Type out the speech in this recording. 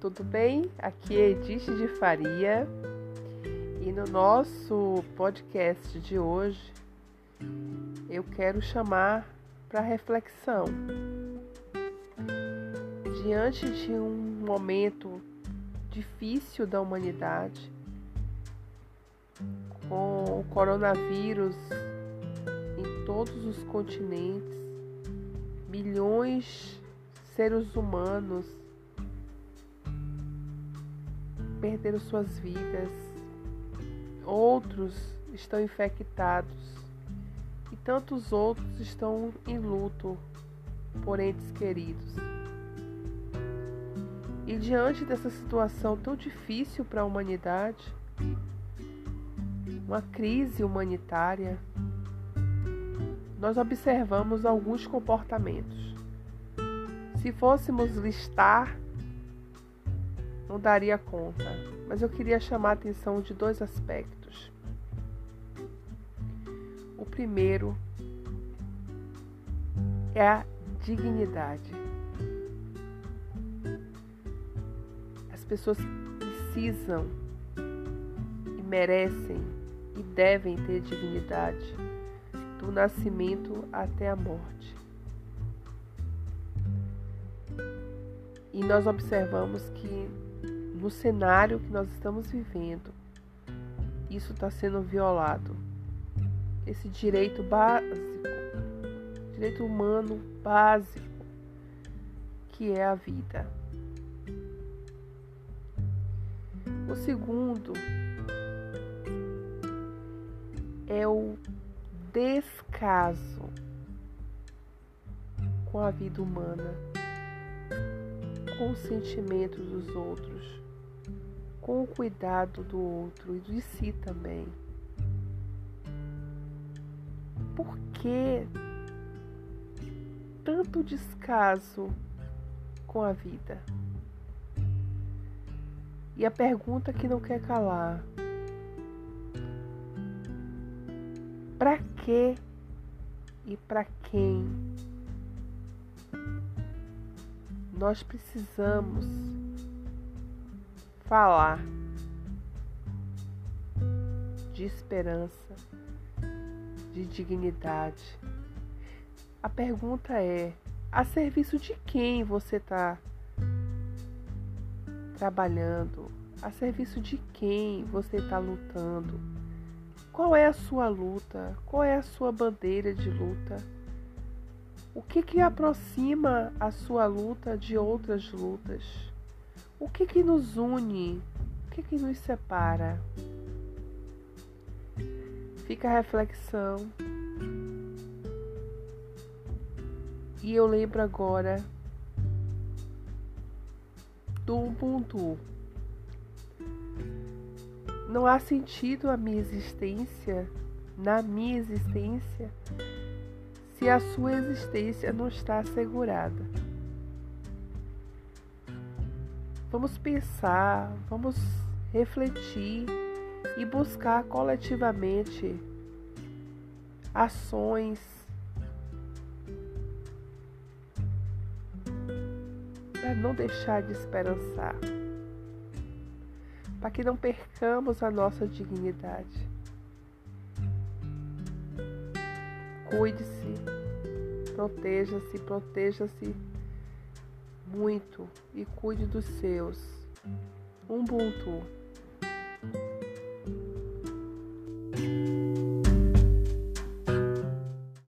tudo bem? Aqui é Edith de Faria e no nosso podcast de hoje eu quero chamar para reflexão. Diante de um momento difícil da humanidade, com o coronavírus em todos os continentes, milhões de seres humanos perderam suas vidas, outros estão infectados e tantos outros estão em luto por entes queridos. E diante dessa situação tão difícil para a humanidade, uma crise humanitária, nós observamos alguns comportamentos. Se fôssemos listar não daria conta, mas eu queria chamar a atenção de dois aspectos. O primeiro é a dignidade. As pessoas precisam e merecem e devem ter dignidade do nascimento até a morte. E nós observamos que no cenário que nós estamos vivendo, isso está sendo violado. Esse direito básico, direito humano básico, que é a vida. O segundo é o descaso com a vida humana, com os sentimentos dos outros com o cuidado do outro e de si também. Por que tanto descaso com a vida? E a pergunta que não quer calar: para que e para quem nós precisamos falar de esperança, de dignidade. A pergunta é: a serviço de quem você está trabalhando? A serviço de quem você está lutando? Qual é a sua luta? Qual é a sua bandeira de luta? O que que aproxima a sua luta de outras lutas? O que que nos une? O que que nos separa? Fica a reflexão. E eu lembro agora do Ubuntu. Não há sentido a minha existência, na minha existência, se a sua existência não está assegurada. Vamos pensar, vamos refletir e buscar coletivamente ações para não deixar de esperançar, para que não percamos a nossa dignidade. Cuide-se, proteja-se, proteja-se muito e cuide dos seus. Ubuntu.